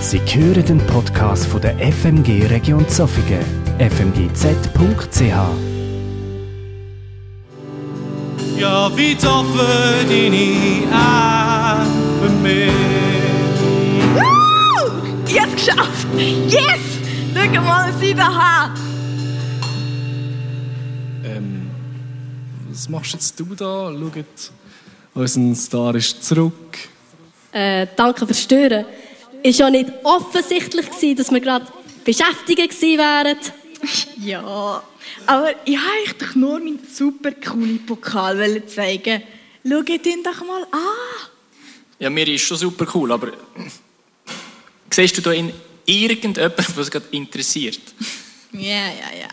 Sie hören den Podcast von der FMG Region Zofingen, fmgz.ch. Ja, wie offen deine Arme für mich. Woo! Ich hab's geschafft! Yes! Schau mal, was ich da habe! Ähm, was machst jetzt du da? Schaut, unser Star ist zurück. Äh, danke fürs Stören. Ist ja nicht offensichtlich gewesen, dass wir gerade beschäftigt gewesen wären. Ja, aber ich wollte euch doch nur meinen super coolen Pokal zeigen. Schaut ihn doch mal an. Ja, mir ist schon super cool, aber siehst du da in irgendjemanden, was gerade interessiert? Ja, ja, ja.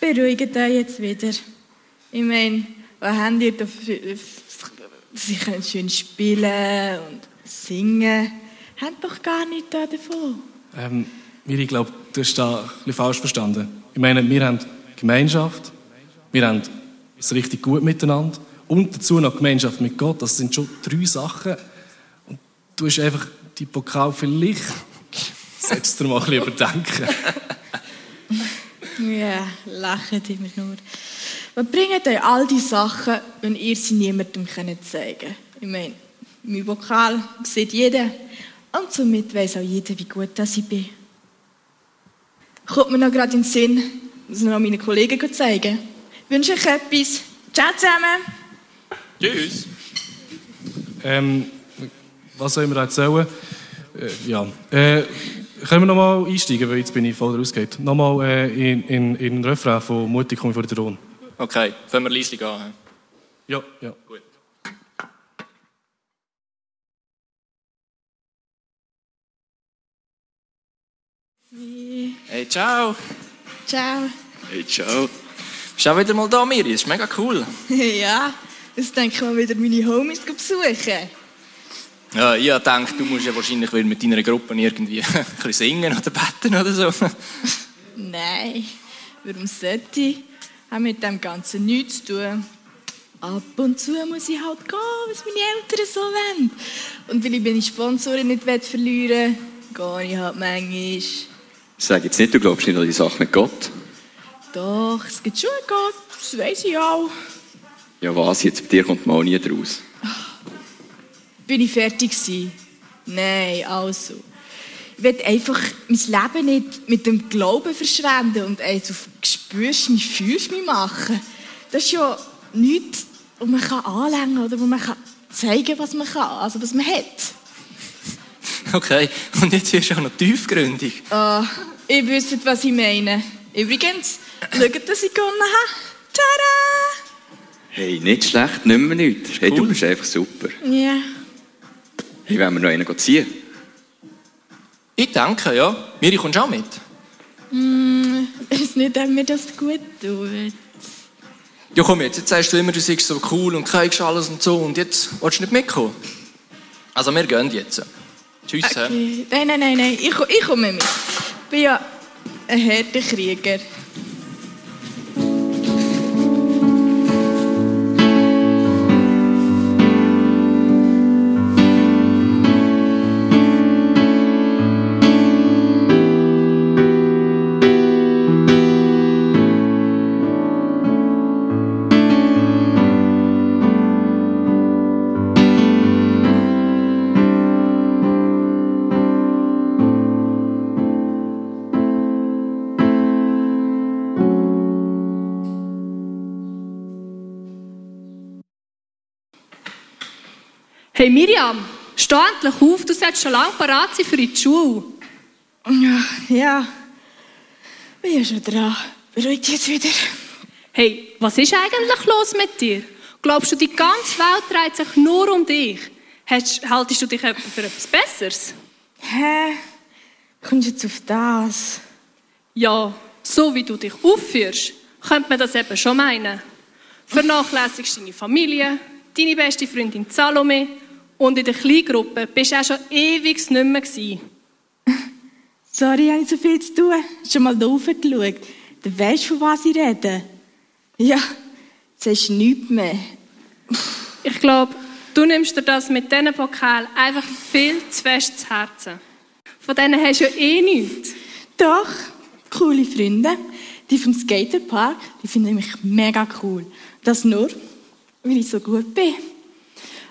Beruhigt euch jetzt wieder. Ich meine, was habt ihr da für... Sie können schön spielen und singen. Habt doch gar nichts davon. Ähm, Miri, ich glaube, du hast da ein bisschen falsch verstanden. Ich meine, wir haben Gemeinschaft, wir haben es richtig gut miteinander und dazu noch Gemeinschaft mit Gott. Das sind schon drei Sachen. Und du hast einfach die Pokal vielleicht, solltest du dir mal ein bisschen überdenken. Ja, lacht immer nur. Was bringen euch all die Sachen, wenn ihr sie niemandem könnt zeigen Ich meine, mein Vokal sieht jeder und somit weiß auch jeder, wie gut das ich bin. Kommt mir noch gerade in den Sinn, das noch meinen Kollegen zeigen. Ich wünsche euch etwas. Ciao zusammen. Tschüss. Ähm, was sollen wir erzählen? Äh, ja. Äh, können wir nochmal einsteigen, weil jetzt bin ich voll rausgeht. Nochmal äh, in, in, in den Refrain von Mutti komme ich vor den Thron. Okay, fangen wir leislich an. Ja, ja. Gut. Hey, ciao. Ciao. Hey, ciao. Bist du auch wieder mal da, Miri? Das ist mega cool. ja, jetzt denke ich mal wieder meine Homies besuchen. Ja, ich denke, du musst ja wahrscheinlich wieder mit deiner Gruppe irgendwie ein bisschen singen oder beten oder so. Nein, warum sollte ich? Hat mit dem Ganzen nichts zu tun. Ab und zu muss ich halt gehen, was meine Eltern so wollen. Und weil ich meine Sponsoren nicht verlieren will, gehe ich halt manchmal. Sag jetzt nicht, du glaubst nicht an die Sache mit Gott. Doch, es gibt schon einen Gott, das weiss ich auch. Ja, was? Jetzt bei dir kommt mal nie draus. Bin ich fertig gewesen? Nein, also. Ich will einfach mein Leben nicht mit dem Glauben verschwenden und eins auf «Spürst mich, fühlst mich» machen. Das ist ja nichts, wo man kann anlängen kann oder wo man kann zeigen was man kann, also was man hat. Okay, und jetzt wirst du auch noch tiefgründig. Uh, ihr wisst, was ich meine. Übrigens, schaut, dass ich gewonnen habe. Tada! Hey, nicht schlecht, nicht mehr nichts. Hey, du Cool. bist einfach super. Ja. Hey, wollen wir noch einen ziehen? Ich denke, ja. Miri, kommst du auch mit? Mm, ist nicht, ob mir das gut tut. Ja, komm jetzt. Jetzt sagst du immer, du seist so cool und kriegst alles und so. Und jetzt willst du nicht mitkommen? Also, wir gehen jetzt. Tschüss. Okay. Nein, nein, nein, nein. Ich, ich komme mit. Ich bin ja ein harter Krieger. Hey Miriam, steh endlich auf, du solltest schon lange parat sein für die Schule. Ja, ja. Bin ja schon dran. Beruhigt jetzt wieder. Hey, was ist eigentlich los mit dir? Glaubst du, die ganze Welt dreht sich nur um dich? Hast, haltest du dich für etwas Besseres? Hä? Kommst du jetzt auf das? Ja, so wie du dich aufführst, könnte man das eben schon meinen. Vernachlässigst deine Familie, deine beste Freundin Salome und in der Kleingruppe bist du auch schon ewig nicht mehr gewesen. Sorry, habe ich so viel zu tun. Schon mal da raufgeschaut. Du weißt, von was ich rede. Ja, jetzt hast du nichts mehr. Ich glaube, du nimmst dir das mit diesen Pokal einfach viel zu fest zu Herzen. Von denen hast du ja eh nichts. Doch, coole Freunde. Die vom Skaterpark, die finden mich mega cool. Das nur, weil ich so gut bin.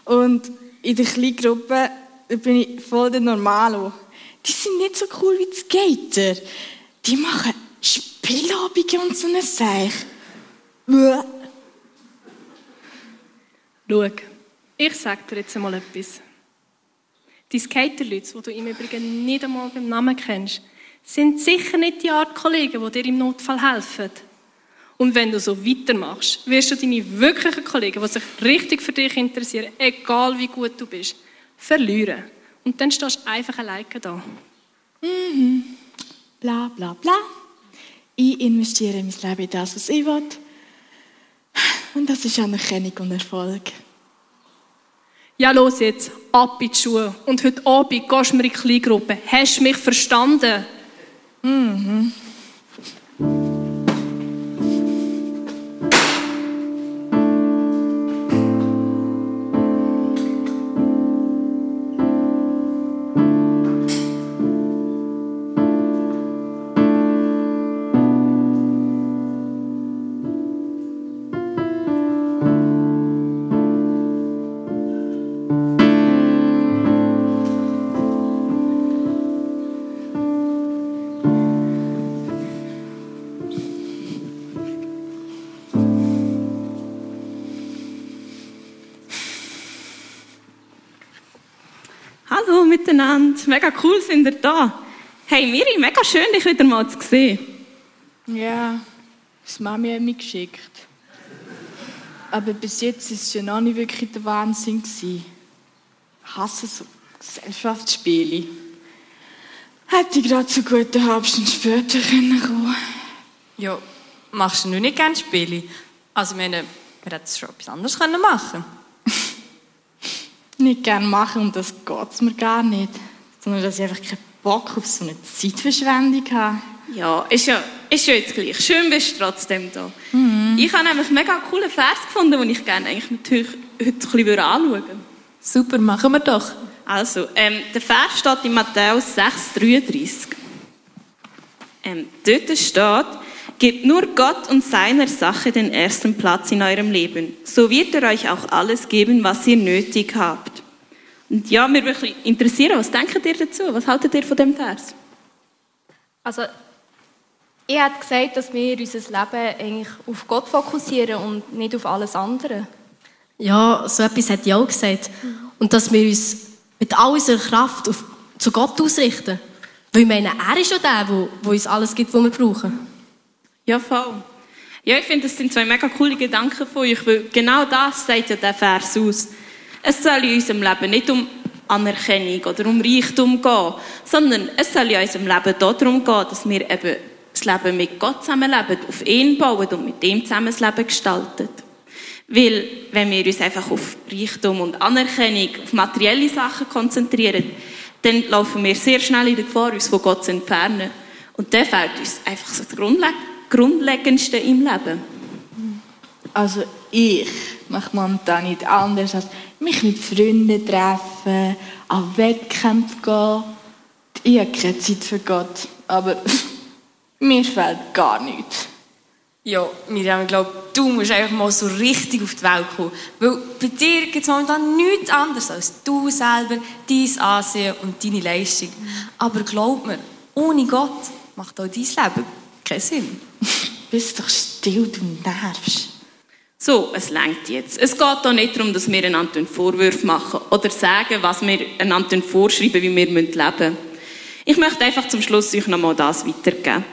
Und in der Kleingruppe bin ich voll der Normalo. Die sind nicht so cool wie die Skater. Die machen Spielabende und so eine Seich. Schau, ich sag dir jetzt einmal etwas. Die Skaterleute, die du im Übrigen nicht einmal beim Namen kennst, sind sicher nicht die Art Kollegen, die dir im Notfall helfen. Und wenn du so weitermachst, wirst du deine wirklichen Kollegen, die sich richtig für dich interessieren, egal wie gut du bist, verlieren. Und dann stehst du einfach alleine da. Bla bla bla. Ich investiere mein Leben in das, was ich will. Und das ist Anerkennung und Erfolg. Ja, los jetzt, ab in die Schuhe. Und heute Abend gehst du mir in die Kleingruppe. Hast du mich verstanden? Hallo miteinander, mega cool sind ihr da. Hey Miri, mega schön, dich wieder mal zu sehen. Ja, das Mami hat mich geschickt. Aber bis jetzt ist es ja noch nicht wirklich der Wahnsinn gewesen. Ich hasse so Gesellschaftsspiele. Hätte ich gerade so gut eine halbe Stunde später können kommen Ja, machst du nur nicht gerne Spiele? Also, ich meine, wir hätten schon etwas anderes können machen Nicht gerne machen und das geht mir gar nicht. Sondern dass ich einfach keinen Bock auf so eine Zeitverschwendung habe. Ja, ist ja, ist ja jetzt gleich. Schön bist du trotzdem da. Ich habe nämlich mega einen coolen Vers gefunden, den ich gerne eigentlich euch heute ein bisschen anschauen würde. Super, machen wir doch. Also, ähm, der Vers steht in Matthäus 6,33. Ähm, dort steht, gebt nur Gott und seiner Sache den ersten Platz in eurem Leben. So wird er euch auch alles geben, was ihr nötig habt. Und ja, mir würde wirklich interessieren, was denkt ihr dazu? Was haltet ihr von dem Vers? Also, ich hätte gesagt, dass wir unser Leben eigentlich auf Gott fokussieren und nicht auf alles andere. Ja, so etwas hat ich auch gesagt. Und dass wir uns mit all unserer Kraft auf, zu Gott ausrichten. Weil ich meine, er ist ja der, der, der uns alles gibt, was wir brauchen. Ja, voll. Ja, ich finde, das sind zwei mega coole Gedanken von euch, weil genau das sagt ja der Vers aus. Es soll in unserem Leben nicht um Anerkennung oder um Reichtum gehen, sondern es soll in unserem Leben darum gehen, dass wir eben das Leben mit Gott zusammenleben, auf ihn bauen und mit ihm zusammen das Leben gestalten. Weil, wenn wir uns einfach auf Reichtum und Anerkennung, auf materielle Sachen konzentrieren, dann laufen wir sehr schnell in der Gefahr, uns von Gott zu entfernen. Und dann fehlt uns einfach so das Grundle Grundlegendste im Leben. Also ich mache momentan nicht anders, als mich mit Freunden treffen, an Wettkämpfe gehen. Ich habe keine Zeit für Gott, aber mir fehlt gar nichts. Ja, Miriam, ich glaube, du musst einfach mal so richtig auf die Welt kommen. Weil bei dir gibt es momentan nichts anderes als du selber, dein Ansehen und deine Leistung. Aber glaub mir, ohne Gott macht auch dein Leben keinen Sinn. Bist doch still, du nervst. So, es langt jetzt. Es geht hier nicht darum, dass wir einander Vorwürfe machen oder sagen, was wir einander vorschreiben, wie wir leben müssen. Ich möchte einfach zum Schluss euch nochmal das weitergeben.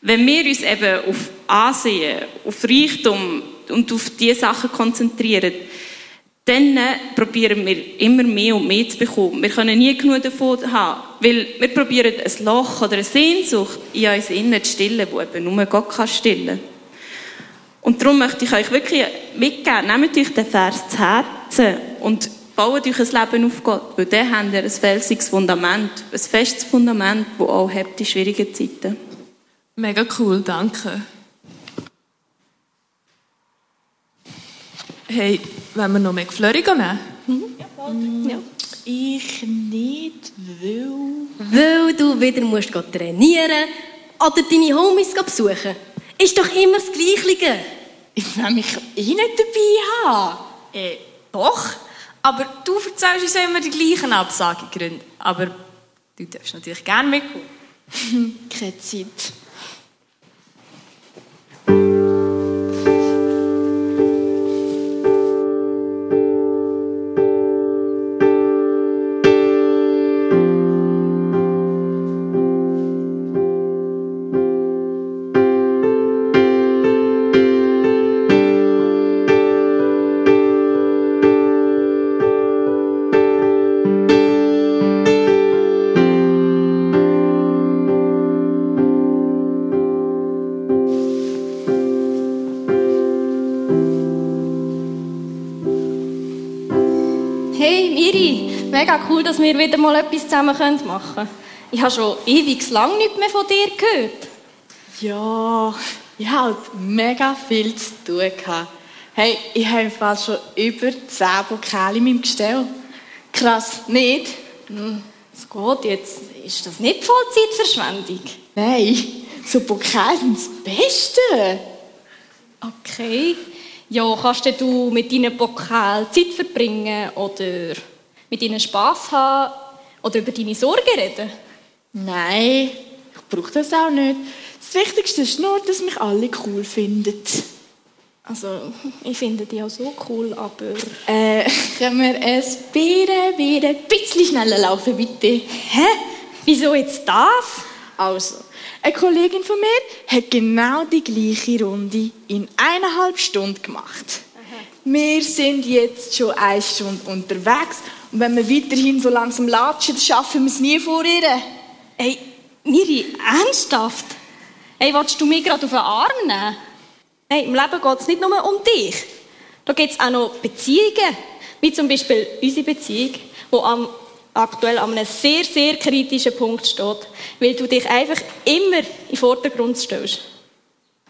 Wenn wir uns eben auf Ansehen, auf Reichtum und auf diese Sachen konzentrieren, dann äh, probieren wir immer mehr und mehr zu bekommen. Wir können nie genug davon haben, weil wir probieren ein Loch oder eine Sehnsucht in uns innen zu stillen, wo eben nur Gott kann stillen. Und darum möchte ich euch wirklich mitgeben, nehmt euch den Vers zu Herzen und baut euch ein Leben auf Gott, weil dann habt ihr ein felsiges Fundament, ein festes Fundament, das auch habt in schwierigen Zeiten. Mega cool, danke. Hey, wollen wir noch mehr Flurry nehmen? Ich nicht, weil... Weil du wieder musst trainieren oder deine Homies besuchen. Ist doch immer das Gleiche. Ich will mich eh nicht dabei haben. Äh, doch. Aber du erzählst uns immer die gleichen Absagegründe. Aber du darfst natürlich gerne mitkommen. Keine Zeit. Mega cool, dass wir wieder mal etwas zusammen machen können. Ich habe schon ewig lang nichts mehr von dir gehört. Ja, ich hatte halt mega viel zu tun. gehabt. Hey, ich habe im Fall schon über 10 Pokale in meinem Gestell. Krass, nicht? Hm, Es geht jetzt. Ist das nicht Vollzeitverschwendung? Nein, so Pokale sind das Beste. Okay. Ja, kannst du mit deinen Pokalen Zeit verbringen oder mit ihnen Spass haben oder über deine Sorgen reden? Nein, ich brauche das auch nicht. Das Wichtigste ist nur, dass mich alle cool finden. Also, ich finde die auch so cool, aber... Äh, können wir ein bisschen, bisschen, bisschen schneller laufen, bitte? Hä? Wieso jetzt das? Also, eine Kollegin von mir hat genau die gleiche Runde in eineinhalb Stunden gemacht. Wir sind jetzt schon eine Stunde unterwegs und wenn wir weiterhin so langsam latschen, dann schaffen wir es nie vor ihr. Ey, Miri, ernsthaft? Hey, willst du mich gerade auf den Arm nehmen? Hey, im Leben geht es nicht nur um dich. Da gibt es auch noch Beziehungen, wie zum Beispiel unsere Beziehung, die am, aktuell an einem sehr, sehr kritischen Punkt steht, weil du dich einfach immer in den Vordergrund stellst.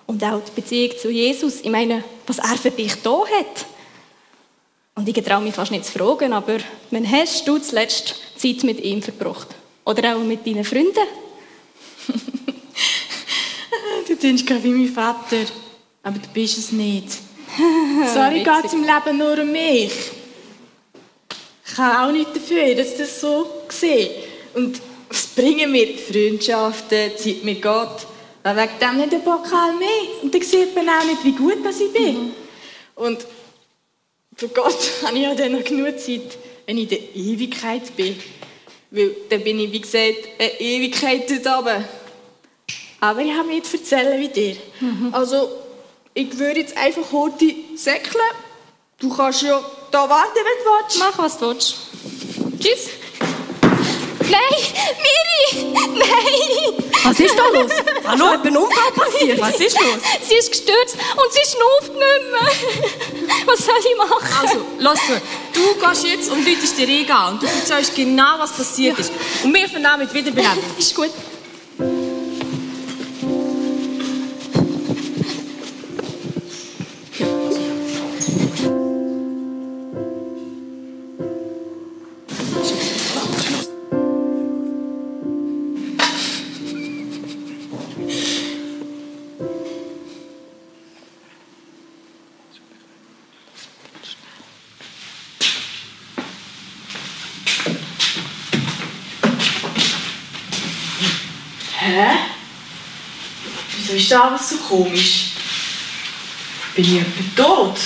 Und auch die Beziehung zu Jesus, ich meine, was er für dich da hat. Und ich traue mich fast nicht zu fragen, aber wann hast du zuletzt Zeit mit ihm verbracht? Oder auch mit deinen Freunden? Du tust gerade wie mein Vater, aber du bist es nicht. Sorry, geht es im Leben nur um mich. Ich kann auch nicht dafür, dass das so sehe. Und was bringen mir Freundschaften, Zeit mit Gott? Weil wegen dem nicht ein Pokal mehr. Und dann sieht man auch nicht, wie gut dass ich bin. Und für Gott habe ich ja dann noch genug Zeit, wenn ich in der Ewigkeit bin. Weil dann bin ich, wie gesagt, eine Ewigkeit dort oben. Aber ich habe mir nicht erzählen wie dir. Also, ich würde jetzt einfach heute säckeln. Du kannst ja da warten, wenn du willst. Mach, was du willst. Tschüss. Nein, Miri! Nein! Was ist da los? Hallo? Ist ein Unfall passiert? Was ist los? Sie ist gestürzt und sie schnauft nicht mehr. Was soll ich machen? Also, lass zu. Du gehst jetzt und läutest dir an und du erzählst genau, was passiert ist. Und wir vernehmen mit Wiederbelebung. Ist gut. Ist da alles so komisch? Bin ich etwa tot?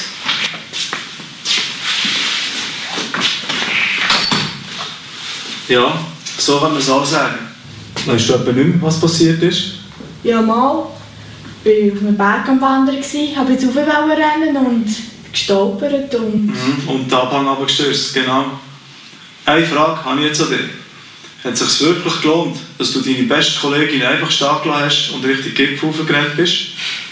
Ja, so kann man es auch sagen. Weißt du etwa nicht mehr, was passiert ist? Ja, mal. Ich war auf einem Berg am Wandern, habe jetzt rennen und gestolpert und... Mhm. Und den Abhang abgestürzt, genau. Eine Frage habe ich jetzt an dich. Hat es sich wirklich gelohnt, dass du deine beste Kollegin einfach stark hast und richtig Gipfel hochgerannt bist?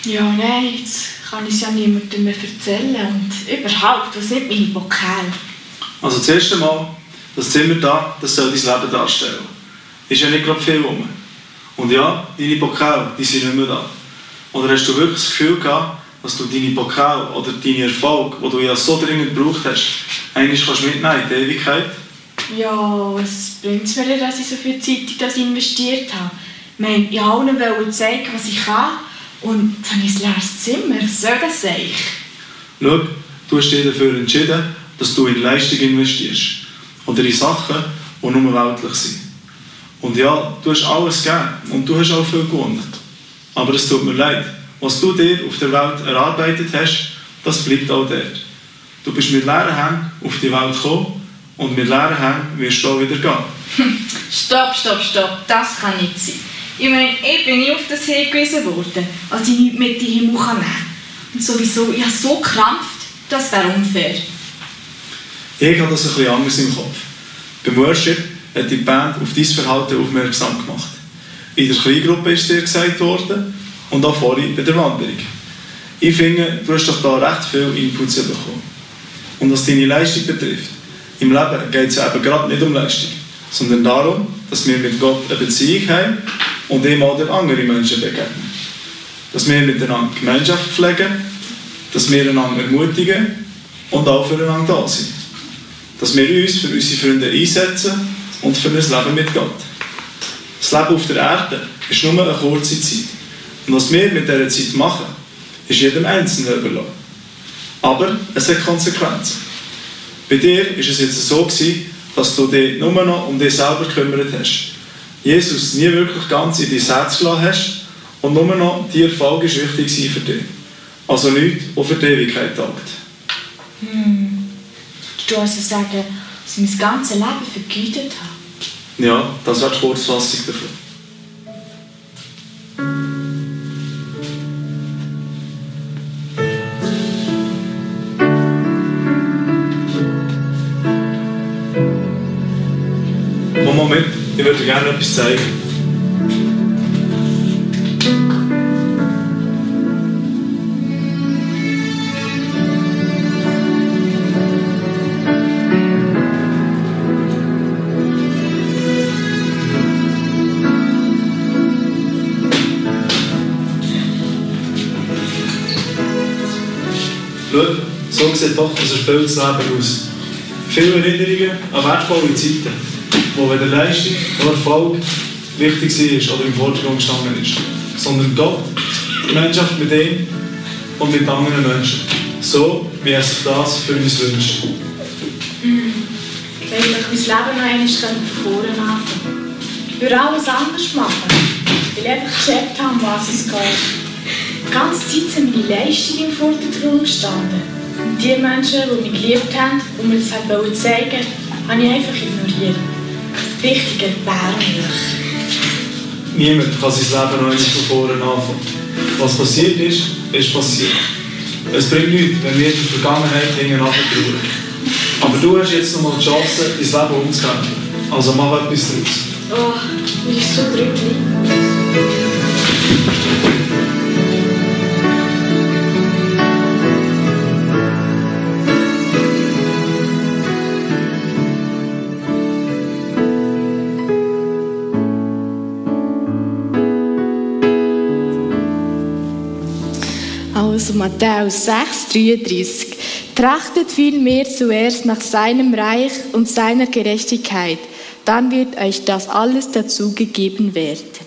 Ja, nein, jetzt kann ich es ja niemandem mehr erzählen und überhaupt, was sind meine Pokale? Also das erste Mal, das Zimmer da, das soll dein Leben darstellen. Ist ja nicht gerade viel rum. Und ja, deine Pokale, die sind nicht mehr da. Oder hast du wirklich das Gefühl gehabt, dass du deine Pokale oder deine Erfolg, die du ja so dringend gebraucht hast, eigentlich kannst mitnehmen in die Ewigkeit? Ja, was bringt es mir dass ich so viel Zeit in das investiert habe? Ich meine, allen zeigen, was ich kann. Und jetzt habe ich ein leeres Zimmer. Soll das sein? Schau, du hast dich dafür entschieden, dass du in Leistung investierst. Oder in Sachen, die nur weltlich sind. Und ja, du hast alles gegeben und du hast auch viel gewonnen. Aber es tut mir leid. Was du dir auf der Welt erarbeitet hast, das bleibt auch dort. Du bist mit leeren Händen auf die Welt gekommen und mit leeren Händen wirst du wieder gehen. Stopp, stopp, stopp. Das kann nicht sein. Ich meine, ich bin nie auf das hingewiesen worden, als ich nichts mit in den Himmel nehmen kann. Und sowieso, ich habe so gekrampft, das wäre unfair. Ich habe das ein bisschen anders im Kopf. Beim Worship hat die Band auf dein Verhalten aufmerksam gemacht. In der Kleingruppe ist dir gesagt worden und auch vorhin bei der Wanderung. Ich finde, du hast doch da recht viel Inputs bekommen. Und was deine Leistung betrifft, im Leben geht es ja eben gerade nicht um Leistung, sondern darum, dass wir mit Gott eine Beziehung haben und ihm auch andere Menschen begegnen. Dass wir miteinander Gemeinschaft pflegen, dass wir einander ermutigen und auch füreinander da sind. Dass wir uns für unsere Freunde einsetzen und für ein Leben mit Gott. Das Leben auf der Erde ist nur eine kurze Zeit. Und was wir mit dieser Zeit machen, ist jedem Einzelnen überlassen. Aber es hat Konsequenzen. Bei dir war es jetzt so, gewesen, dass du dich nur noch um dich selber gekümmert hast. Jesus nie wirklich ganz in dein Herz gelassen hast und nur noch die Erfolg ist wichtig für dich. Also nichts, was für die Ewigkeit taugt. Hm. Du also sagen, dass ich mein ganzes Leben vergeudet habe. Ja, das wäre die Kurzfassung davon. Würde gerne etwas zeigen. Schau, so sieht doch ein erfülltes Leben aus. Viele Erinnerungen an wertvolle Zeiten, wo weder Leistung noch Erfolg wichtig war oder im Vordergrund gestanden ist, sondern Gott, die Gemeinschaft mit ihm und mit anderen Menschen. So, wie er sich das für uns wünscht. Hm. Wenn ich mein Leben noch einmal von vorne anfangen Ich würde alles anders machen, weil ich einfach gecheckt habe, was es geht. Die ganze Zeit sind meine Leistungen im Vordergrund gestanden. Und die Menschen, die mich geliebt haben und mir das haben zeigen habe ich einfach ignoriert. Wichtiger wäre mich. Niemand kann sein Leben noch einmal von vorne anfangen. Was passiert ist, ist passiert. Es bringt nichts, wenn wir die Vergangenheit hinten trauern. Aber du hast jetzt noch mal die Chance, dein Leben umzukehren. Also mach etwas daraus. Oh, mir ist so drücklich. Matthäus 6, 33. Trachtet vielmehr zuerst nach seinem Reich und seiner Gerechtigkeit, dann wird euch das alles dazu gegeben werden.